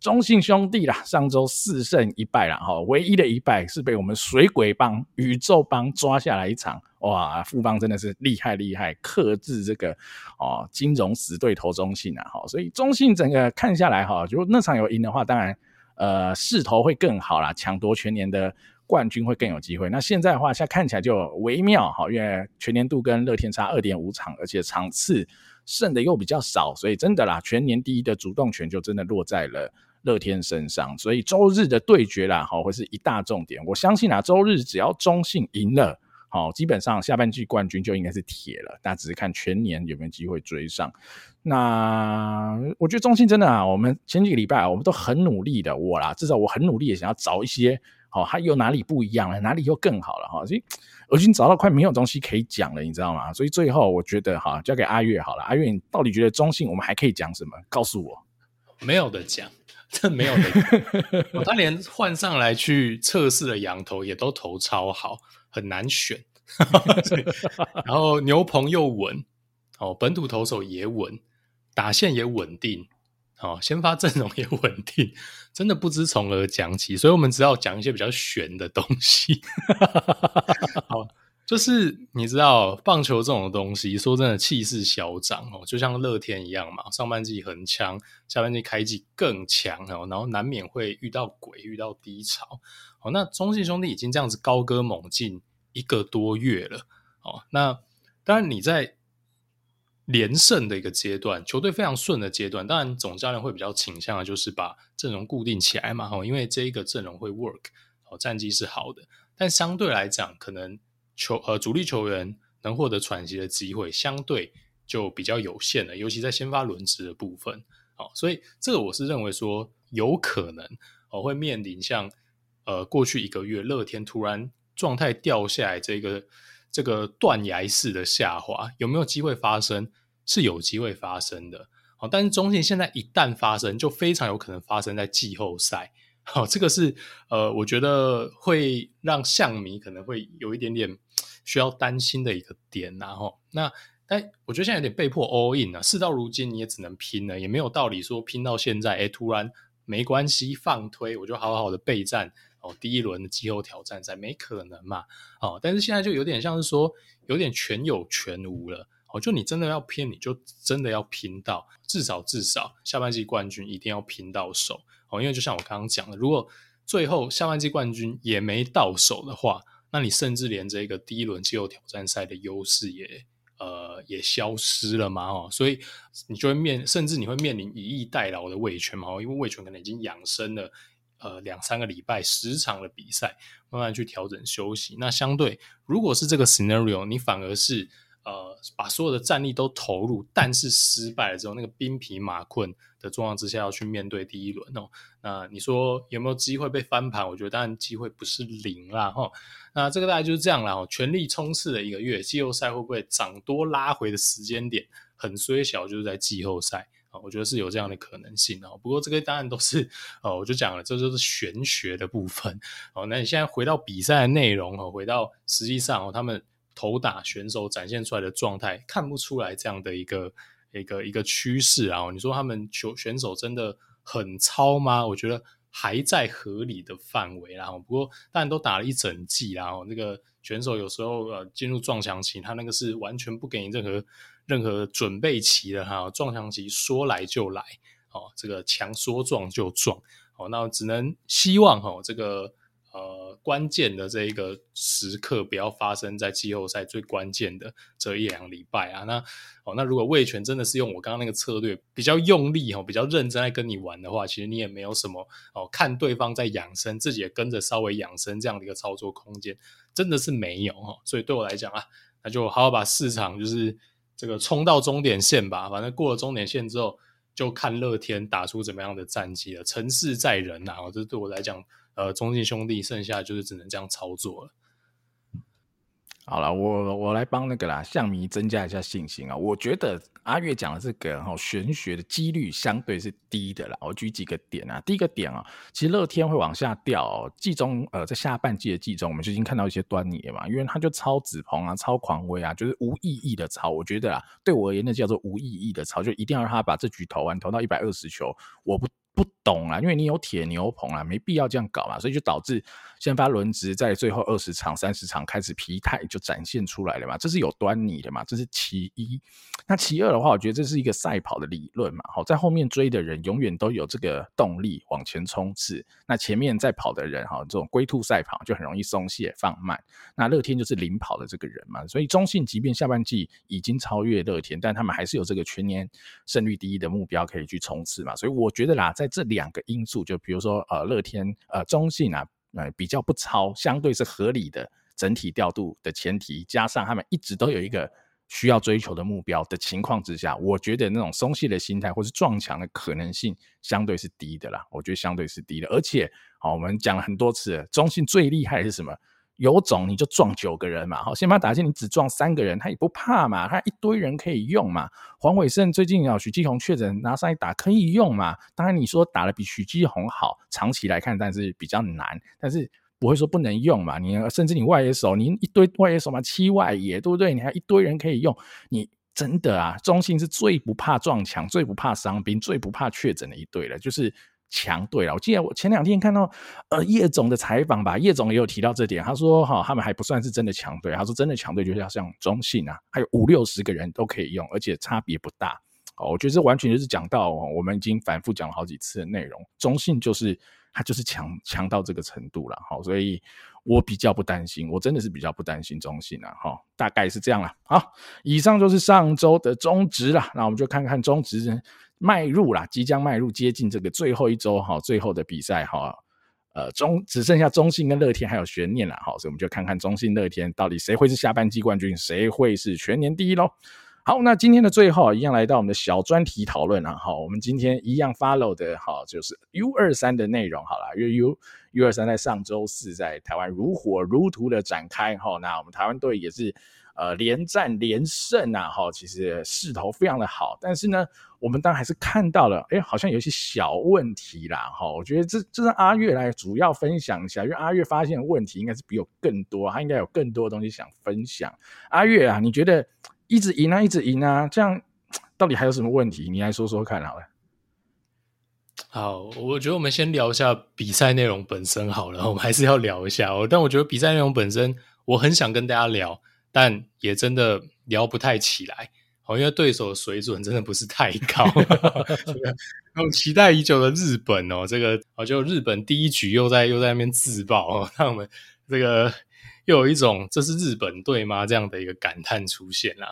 中信兄弟啦，上周四胜一败啦，哈，唯一的一败是被我们水鬼帮、宇宙帮抓下来一场，哇，富邦真的是厉害厉害，克制这个哦金融死对头中信啊，哈，所以中信整个看下来哈，如果那场有赢的话，当然呃势头会更好啦，抢夺全年的冠军会更有机会。那现在的话，现在看起来就微妙哈，因为全年度跟乐天差二点五场，而且场次。剩的又比较少，所以真的啦，全年第一的主动权就真的落在了乐天身上。所以周日的对决啦，好，会是一大重点。我相信啊，周日只要中信赢了，好，基本上下半季冠军就应该是铁了。大家只是看全年有没有机会追上。那我觉得中信真的啊，我们前几个礼拜啊，我们都很努力的，我啦，至少我很努力的想要找一些。好，还有哪里不一样了？哪里又更好了？哈，所以我已经找到快没有东西可以讲了，你知道吗？所以最后我觉得哈，交给阿月好了。阿月，你到底觉得中信我们还可以讲什么？告诉我。没有的讲，这没有的讲。他连换上来去测试的羊头也都投超好，很难选。然后牛棚又稳，哦，本土投手也稳，打线也稳定。哦，先发阵容也稳定，真的不知从何讲起，所以我们只要讲一些比较玄的东西。好，就是你知道棒球这种东西，说真的气势嚣张哦，就像乐天一样嘛，上半季很强，下半季开季更强哦，然后难免会遇到鬼，遇到低潮。哦，那中信兄弟已经这样子高歌猛进一个多月了。哦，那当然你在。连胜的一个阶段，球队非常顺的阶段，当然总教练会比较倾向的就是把阵容固定起来嘛，因为这一个阵容会 work，哦，战绩是好的，但相对来讲，可能球呃主力球员能获得喘息的机会相对就比较有限了，尤其在先发轮值的部分，哦，所以这个我是认为说有可能哦会面临像呃过去一个月乐天突然状态掉下来这个。这个断崖式的下滑有没有机会发生？是有机会发生的。好，但是中信现在一旦发生，就非常有可能发生在季后赛。好，这个是呃，我觉得会让象迷可能会有一点点需要担心的一个点。然后，那但我觉得现在有点被迫 all in 了。事到如今，你也只能拼了，也没有道理说拼到现在，哎，突然没关系放推，我就好好的备战。哦，第一轮的季后挑战赛没可能嘛？哦，但是现在就有点像是说，有点全有全无了。哦，就你真的要拼，你就真的要拼到至少至少下半季冠军一定要拼到手。哦，因为就像我刚刚讲的，如果最后下半季冠军也没到手的话，那你甚至连这个第一轮季后挑战赛的优势也呃也消失了嘛？哦，所以你就会面，甚至你会面临以逸待劳的味全嘛？哦，因为味全可能已经养生了。呃，两三个礼拜十场的比赛，慢慢去调整休息。那相对，如果是这个 scenario，你反而是呃把所有的战力都投入，但是失败了之后，那个兵疲马困的状况之下，要去面对第一轮哦。那你说有没有机会被翻盘？我觉得当然机会不是零啦哈。那这个大概就是这样啦。全力冲刺的一个月，季后赛会不会涨多拉回的时间点很衰小，就是在季后赛。我觉得是有这样的可能性哦，不过这个当然都是哦，我就讲了，这就是玄学的部分哦。那你现在回到比赛的内容哦，回到实际上哦，他们投打选手展现出来的状态，看不出来这样的一个一个一个趋势啊。你说他们球选手真的很超吗？我觉得还在合理的范围啦。不过当然都打了一整季啦，那个选手有时候呃进入撞墙期，他那个是完全不给你任何。任何准备期的哈，撞墙期说来就来，哦，这个墙说撞就撞，哦，那只能希望哈，这个呃关键的这一个时刻不要发生在季后赛最关键的这一两礼拜啊。那哦，那如果味全真的是用我刚刚那个策略比较用力哈，比较认真在跟你玩的话，其实你也没有什么哦，看对方在养生，自己也跟着稍微养生这样的一个操作空间，真的是没有哈。所以对我来讲啊，那就好好把市场就是。这个冲到终点线吧，反正过了终点线之后，就看乐天打出怎么样的战绩了。成事在人呐、啊，这对我来讲，呃，中信兄弟剩下就是只能这样操作了。好了，我我来帮那个啦，象迷增加一下信心啊。我觉得阿月讲的这个哈玄学的几率相对是低的啦。我举几个点啊，第一个点啊，其实乐天会往下掉哦。季中呃，在下半季的季中，我们就已经看到一些端倪了嘛。因为他就超子鹏啊，超狂威啊，就是无意义的超。我觉得啊，对我而言，那叫做无意义的超，就一定要让他把这局投完，投到一百二十球。我不。不懂啊，因为你有铁牛棚啊，没必要这样搞嘛，所以就导致先发轮值在最后二十场、三十场开始疲态就展现出来了嘛，这是有端倪的嘛，这是其一。那其二的话，我觉得这是一个赛跑的理论嘛，好，在后面追的人永远都有这个动力往前冲刺，那前面在跑的人哈，这种龟兔赛跑就很容易松懈放慢。那乐天就是领跑的这个人嘛，所以中信即便下半季已经超越乐天，但他们还是有这个全年胜率第一的目标可以去冲刺嘛，所以我觉得啦，在在这两个因素，就比如说呃，乐天呃，中信啊，呃，比较不超，相对是合理的整体调度的前提，加上他们一直都有一个需要追求的目标的情况之下，我觉得那种松懈的心态或是撞墙的可能性相对是低的啦。我觉得相对是低的，而且好，我们讲了很多次，中信最厉害的是什么？有种你就撞九个人嘛，好，先把打线你只撞三个人，他也不怕嘛，他一堆人可以用嘛。黄伟胜最近啊，许基宏确诊拿上来打可以用嘛？当然你说打得比许基宏好，长期来看但是比较难，但是不会说不能用嘛。你甚至你外野手，你一堆外野手嘛，七外野对不对？你还一堆人可以用，你真的啊，中信是最不怕撞墙、最不怕伤兵、最不怕确诊的一队了，就是。强队了，我记得我前两天看到呃叶总的采访吧，叶总也有提到这点。他说哈，他们还不算是真的强队，他说真的强队就是要像中信啊，还有五六十个人都可以用，而且差别不大。哦，我觉得这完全就是讲到我们已经反复讲了好几次的内容，中信就是他就是强强到这个程度了。好，所以我比较不担心，我真的是比较不担心中信啊。哈，大概是这样了。好，以上就是上周的中值了，那我们就看看中值。迈入啦，即将迈入接近这个最后一周哈，最后的比赛哈，呃，中只剩下中信跟乐天还有悬念了哈，所以我们就看看中信乐天到底谁会是下半季冠军，谁会是全年第一喽。好，那今天的最后一样来到我们的小专题讨论啊，好，我们今天一样 follow 的哈，就是 U 二三的内容好了，因为 U U 二三在上周四在台湾如火如荼的展开哈，那我们台湾队也是。呃，连战连胜啊，哈，其实势头非常的好，但是呢，我们当然还是看到了，哎，好像有一些小问题啦，哈，我觉得这这是阿月来主要分享一下，因为阿月发现的问题应该是比我更多，他应该有更多的东西想分享。阿月啊，你觉得一直赢啊，一直赢啊，这样到底还有什么问题？你来说说看好了。好，我觉得我们先聊一下比赛内容本身好了，我们还是要聊一下哦。但我觉得比赛内容本身，我很想跟大家聊。但也真的聊不太起来，哦，因为对手的水准真的不是太高。那种期待已久的日本哦，这个哦，就日本第一局又在又在那边自爆哦，让我们这个又有一种这是日本队吗？这样的一个感叹出现了。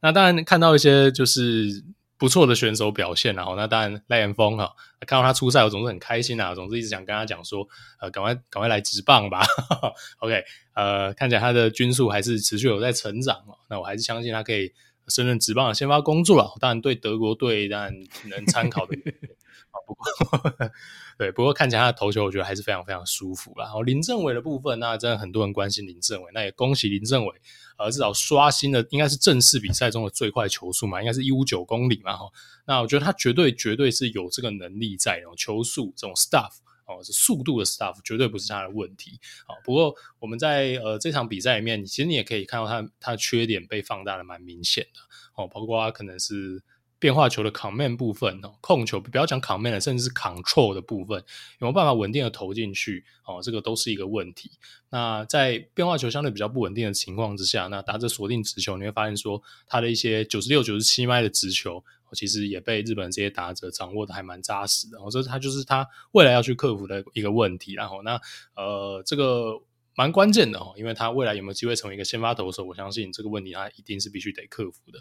那当然看到一些就是。不错的选手表现，然后那当然赖岩峰哈，看到他出赛，我总是很开心啊，总是一直想跟他讲说，呃，赶快赶快来职棒吧，OK，呃，看起来他的均速还是持续有在成长哦，那我还是相信他可以胜任职棒的先发工作了，当然对德国队当然能参考的。不过，对，不过看起来他的投球，我觉得还是非常非常舒服啦。然后林政伟的部分，那真的很多人关心林政伟，那也恭喜林政伟，呃，至少刷新了应该是正式比赛中的最快球速嘛，应该是一五九公里嘛。哈，那我觉得他绝对绝对是有这个能力在，然后球速这种 stuff 哦，是速度的 stuff，绝对不是他的问题。好，不过我们在呃这场比赛里面，其实你也可以看到他他的缺点被放大的蛮明显的哦，包括他可能是。变化球的 command 部分哦，控球不要讲 command，甚至是 control 的部分，有没有办法稳定的投进去哦？这个都是一个问题。那在变化球相对比较不稳定的情况之下，那打者锁定直球，你会发现说他的一些九十六、九十七迈的直球，其实也被日本这些打者掌握的还蛮扎实的。哦，这他就是他未来要去克服的一个问题。然后那呃，这个。蛮关键的哦，因为他未来有没有机会成为一个先发投手，我相信这个问题他一定是必须得克服的。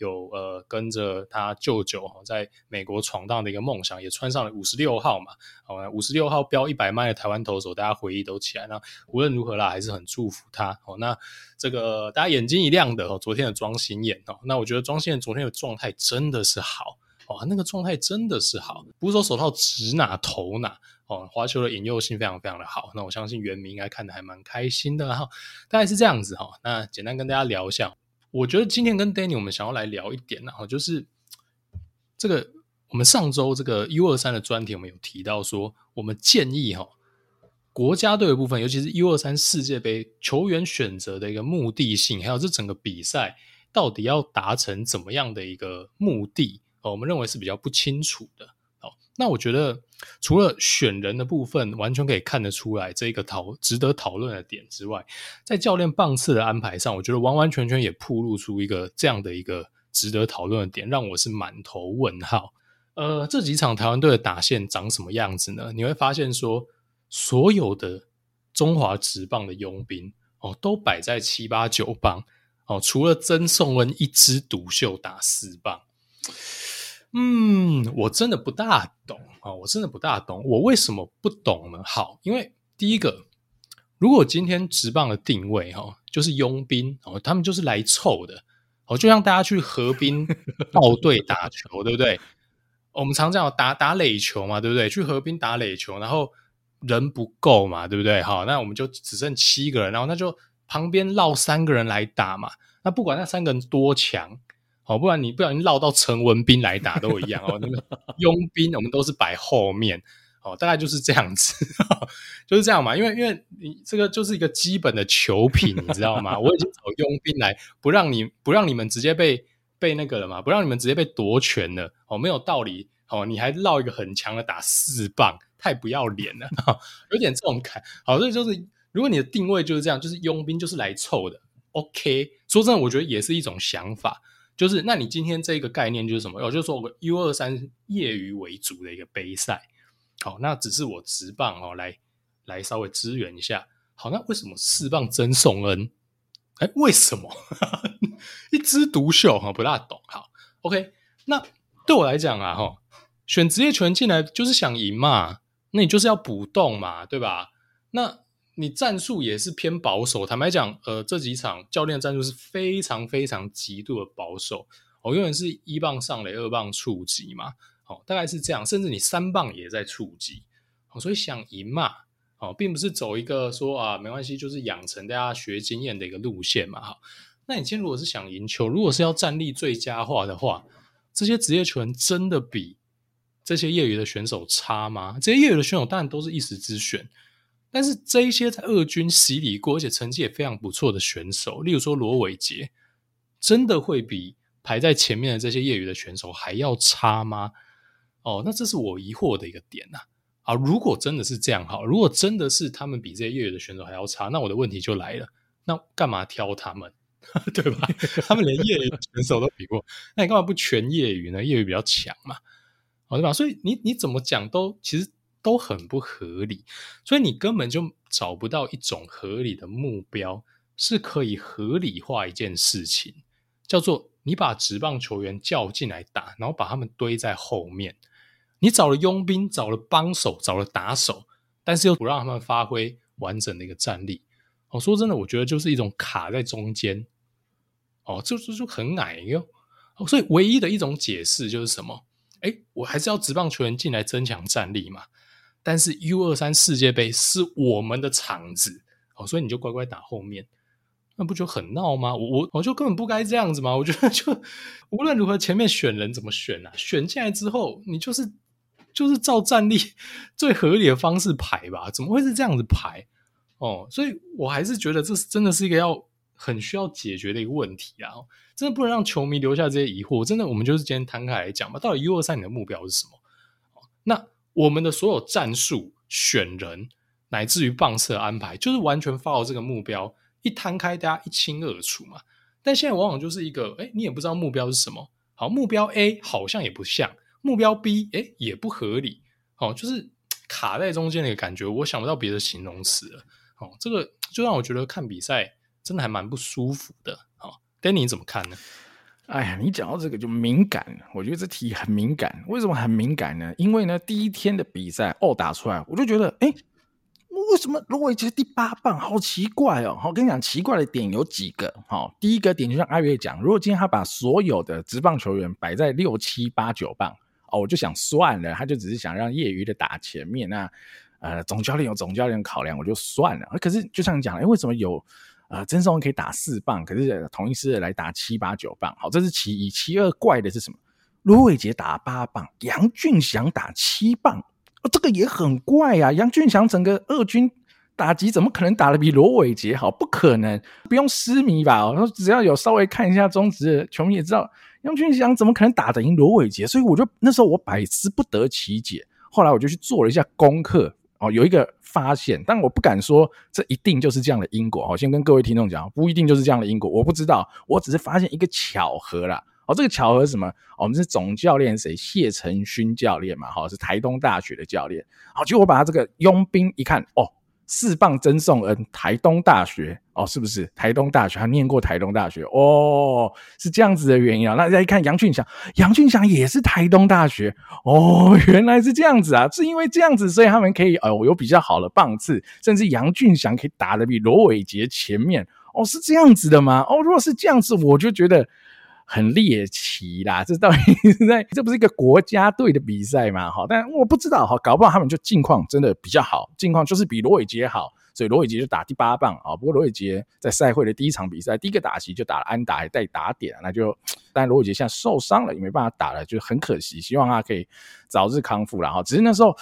有呃跟着他舅舅哈在美国闯荡的一个梦想，也穿上了五十六号嘛。好，五十六号飙一百迈的台湾投手，大家回忆都起来。那无论如何啦，还是很祝福他。哦，那这个大家眼睛一亮的哦，昨天的庄心妍哦，那我觉得庄心妍昨天的状态真的是好哦，那个状态真的是好，不是说手套指哪投哪。哦，滑球的引诱性非常非常的好，那我相信原民应该看得还蛮开心的哈。大概是这样子哈。那简单跟大家聊一下，我觉得今天跟 Danny 我们想要来聊一点，然后就是这个我们上周这个 U 二三的专题，我们有提到说，我们建议哈国家队的部分，尤其是 U 二三世界杯球员选择的一个目的性，还有这整个比赛到底要达成怎么样的一个目的，我们认为是比较不清楚的。那我觉得，除了选人的部分完全可以看得出来这一个讨值得讨论的点之外，在教练棒次的安排上，我觉得完完全全也暴露出一个这样的一个值得讨论的点，让我是满头问号。呃，这几场台湾队的打线长什么样子呢？你会发现说，所有的中华职棒的佣兵哦，都摆在七八九棒哦，除了曾颂恩一枝独秀打四棒。嗯，我真的不大懂啊！我真的不大懂，我为什么不懂呢？好，因为第一个，如果今天职棒的定位哈，就是佣兵哦，他们就是来凑的哦，就像大家去河滨 报队打球，对不对？我们常讲打打垒球嘛，对不对？去河滨打垒球，然后人不够嘛，对不对？好，那我们就只剩七个人，然后那就旁边绕三个人来打嘛。那不管那三个人多强，哦，不然你不小心绕到陈文斌来打都一样哦。那个佣兵我们都是摆后面，哦，大概就是这样子，就是这样嘛。因为因为你这个就是一个基本的球品，你知道吗？我已经找佣兵来不让你不让你们直接被。被那个了嘛，不让你们直接被夺权了哦，没有道理哦，你还绕一个很强的打四棒，太不要脸了，哦，有点这种感。好，所以就是如果你的定位就是这样，就是佣兵就是来凑的，OK。说真的，我觉得也是一种想法，就是那你今天这个概念就是什么？我就说我 U 二三业余为主的一个杯赛，好，那只是我职棒哦来来稍微支援一下。好，那为什么四棒曾颂恩？哎，为什么 一枝独秀哈？不大懂。好，OK。那对我来讲啊，哈，选职业拳进来就是想赢嘛，那你就是要补洞嘛，对吧？那你战术也是偏保守。坦白讲，呃，这几场教练战术是非常非常极度的保守。我永远是一棒上垒，二棒触击嘛，哦，大概是这样。甚至你三棒也在触击，所以想赢嘛。哦，并不是走一个说啊，没关系，就是养成大家学经验的一个路线嘛。哈，那你今天如果是想赢球，如果是要战力最佳化的话，这些职业球员真的比这些业余的选手差吗？这些业余的选手当然都是一时之选，但是这一些在二军洗礼过，而且成绩也非常不错的选手，例如说罗伟杰，真的会比排在前面的这些业余的选手还要差吗？哦，那这是我疑惑的一个点呐、啊。啊，如果真的是这样好，如果真的是他们比这些业余的选手还要差，那我的问题就来了，那干嘛挑他们，对吧？他们连业余选手都比过，那你干嘛不全业余呢？业余比较强嘛，好对吧？所以你你怎么讲都其实都很不合理，所以你根本就找不到一种合理的目标，是可以合理化一件事情，叫做你把职棒球员叫进来打，然后把他们堆在后面。你找了佣兵，找了帮手，找了打手，但是又不让他们发挥完整的一个战力。哦，说真的，我觉得就是一种卡在中间。哦，就就就很矮哟。哦，所以唯一的一种解释就是什么？哎，我还是要职棒球员进来增强战力嘛。但是 U 二三世界杯是我们的场子，哦，所以你就乖乖打后面，那不就很闹吗？我我我就根本不该这样子吗？我觉得就无论如何，前面选人怎么选啊？选进来之后，你就是。就是照战力最合理的方式排吧，怎么会是这样子排？哦，所以我还是觉得这是真的是一个要很需要解决的一个问题啊！真的不能让球迷留下这些疑惑。真的，我们就是今天摊开来讲吧。到底 U 二三你的目标是什么？那我们的所有战术、选人，乃至于棒次安排，就是完全 follow 这个目标，一摊开大家一清二楚嘛。但现在往往就是一个，哎，你也不知道目标是什么。好，目标 A 好像也不像。目标 B，哎，也不合理，哦，就是卡在中间的一个感觉，我想不到别的形容词了，哦，这个就让我觉得看比赛真的还蛮不舒服的，哦，Danny 你怎么看呢？哎呀，你讲到这个就敏感，我觉得这题很敏感，为什么很敏感呢？因为呢，第一天的比赛哦打出来，我就觉得，哎，为什么罗伟杰第八棒好奇怪哦？我跟你讲，奇怪的点有几个，好，第一个点就像阿月讲，如果今天他把所有的职棒球员摆在六七八九棒。哦，我就想算了，他就只是想让业余的打前面，那呃总教练有总教练考量，我就算了。可是就像你讲，哎，为什么有呃曾颂恩可以打四棒，可是同一狮来打七八九棒？好，这是其一。其二怪的是什么？罗伟杰打八棒，杨俊祥打七棒，哦，这个也很怪啊。杨俊祥整个二军打击怎么可能打得比罗伟杰好？不可能，不用失迷吧？我说只要有稍微看一下中职的球迷也知道。杨俊祥怎么可能打得赢罗伟杰？所以我就那时候我百思不得其解。后来我就去做了一下功课哦，有一个发现，但我不敢说这一定就是这样的因果。好，先跟各位听众讲，不一定就是这样的因果，我不知道，我只是发现一个巧合啦。哦，这个巧合是什么？我们是总教练谁？谢承勋教练嘛，好，是台东大学的教练。好，结果我把他这个佣兵一看，哦。四棒曾颂恩，台东大学哦，是不是台东大学？他念过台东大学哦，是这样子的原因啊。那再一看杨俊祥，杨俊祥也是台东大学哦，原来是这样子啊，是因为这样子，所以他们可以哦有比较好的棒次，甚至杨俊祥可以打得比罗伟杰前面哦，是这样子的吗？哦，如果是这样子，我就觉得很猎奇啦，这到底是在这不是一个国家队的比赛吗？哈，但我不知道哈，搞不好他们就近况真的比较好，近况就是比罗伟杰好，所以罗伟杰就打第八棒啊。不过罗伟杰在赛会的第一场比赛第一个打席就打了安打，还带打点，那就 但罗伟杰现在受伤了，也没办法打了，就很可惜。希望他可以早日康复了哈。只是那时候。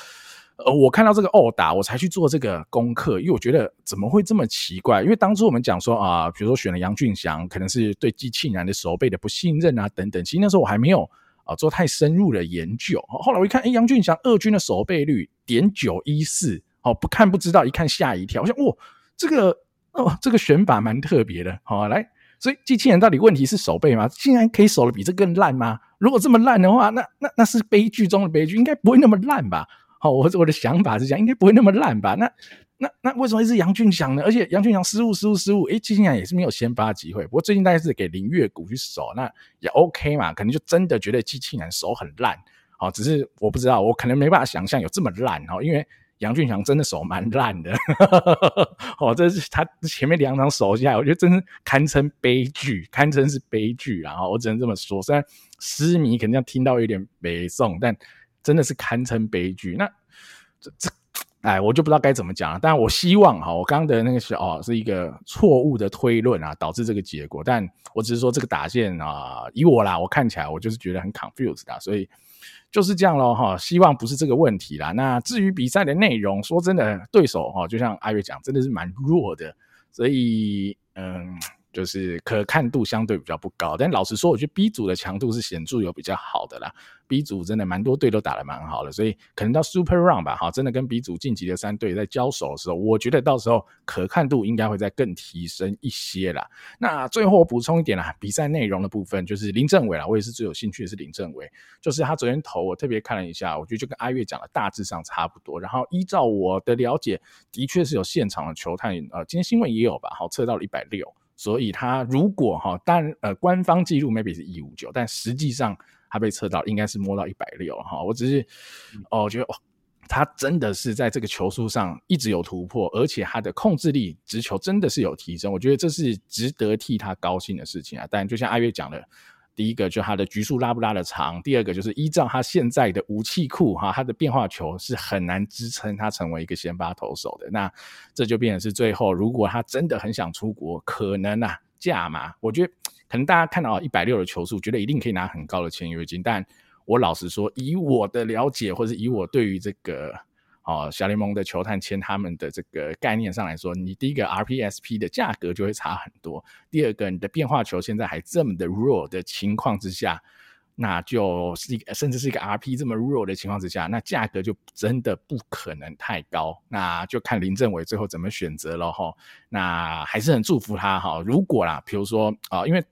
呃，我看到这个殴打，我才去做这个功课，因为我觉得怎么会这么奇怪？因为当初我们讲说啊、比如说选了杨俊祥，可能是对机器人的守备的不信任啊，等等。其实那时候我还没有啊、做太深入的研究。后来我一看，哎，杨俊祥二军的守备率点九一四，哦，不看不知道，一看吓一跳。我想，哇，这个哦，这个选法蛮特别的。好、哦，来，所以机器人到底问题是守备吗？竟然可以守得比这更烂吗？如果这么烂的话，那那那是悲剧中的悲剧，应该不会那么烂吧？好，我我的想法是这样，应该不会那么烂吧？那那那为什么会是杨俊祥呢？而且杨俊祥失误失误失误，诶，竟然也是没有先发机会。不过最近大概是给林月谷去守，那也 OK 嘛？可能就真的觉得机器人手很烂。好，只是我不知道，我可能没办法想象有这么烂哦，因为杨俊祥真的手蛮烂的。哦，这是他前面两场守下来，我觉得真是堪称悲剧，堪称是悲剧。然后我只能这么说，虽然失迷肯定要听到有点悲痛，但。真的是堪称悲剧。那这这，哎，我就不知道该怎么讲了。但我希望哈，我刚刚的那个是哦，是一个错误的推论啊，导致这个结果。但我只是说这个打线啊，以我啦，我看起来我就是觉得很 confused 的，所以就是这样喽哈。希望不是这个问题啦。那至于比赛的内容，说真的，对手哈，就像阿月讲，真的是蛮弱的，所以嗯。就是可看度相对比较不高，但老实说，我觉得 B 组的强度是显著有比较好的啦。B 组真的蛮多队都打得蛮好的，所以可能到 Super Round 吧，哈，真的跟 B 组晋级的三队在交手的时候，我觉得到时候可看度应该会再更提升一些啦。那最后补充一点啦，比赛内容的部分就是林政伟啦，我也是最有兴趣的是林政伟，就是他昨天投，我特别看了一下，我觉得就跟阿月讲的大致上差不多。然后依照我的了解，的确是有现场的球探，呃，今天新闻也有吧，好，测到了一百六。所以他如果哈，但呃官方记录 maybe 是一五九，但实际上他被测到应该是摸到一百六哈。我只是哦，我觉得哦，他真的是在这个球速上一直有突破，而且他的控制力直球真的是有提升，我觉得这是值得替他高兴的事情啊。但就像阿月讲的。第一个就他的局数拉不拉得长，第二个就是依照他现在的武器库哈，他的变化球是很难支撑他成为一个先发投手的。那这就变成是最后，如果他真的很想出国，可能啊价码，我觉得可能大家看到一百六的球数，觉得一定可以拿很高的签约金。但我老实说，以我的了解，或者以我对于这个。哦，小联盟的球探签他们的这个概念上来说，你第一个 RPSP 的价格就会差很多。第二个，你的变化球现在还这么的弱的情况之下，那就是一个甚至是一个 RP 这么弱的情况之下，那价格就真的不可能太高。那就看林政伟最后怎么选择了哈。那还是很祝福他哈。如果啦，比如说啊，因为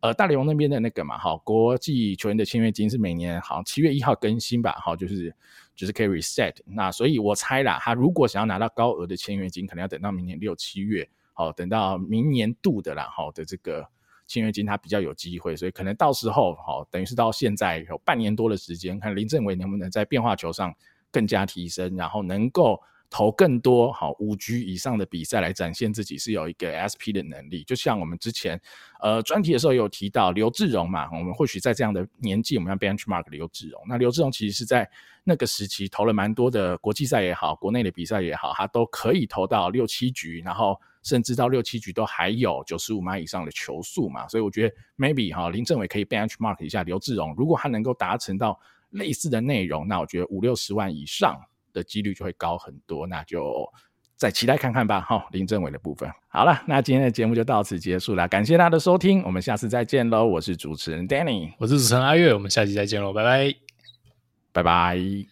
呃大联盟那边的那个嘛，哈，国际球员的签约金是每年好像七月一号更新吧，哈，就是。就是可以 reset，那所以我猜啦，他如果想要拿到高额的签约金，可能要等到明年六七月，好，等到明年度的啦，好的这个签约金他比较有机会，所以可能到时候，好，等于是到现在有半年多的时间，看林正伟能不能在变化球上更加提升，然后能够。投更多好五局以上的比赛来展现自己是有一个 SP 的能力，就像我们之前呃专题的时候有提到刘志荣嘛，我们或许在这样的年纪，我们要 benchmark 刘志荣。那刘志荣其实是在那个时期投了蛮多的国际赛也好，国内的比赛也好，他都可以投到六七局，然后甚至到六七局都还有九十五码以上的球速嘛。所以我觉得 maybe 哈林政伟可以 benchmark 一下刘志荣，如果他能够达成到类似的内容，那我觉得五六十万以上。的几率就会高很多，那就再期待看看吧。好，林政委的部分好了，那今天的节目就到此结束了，感谢大家的收听，我们下次再见喽。我是主持人 Danny，我是主持人阿月，我们下期再见喽，拜拜，拜拜。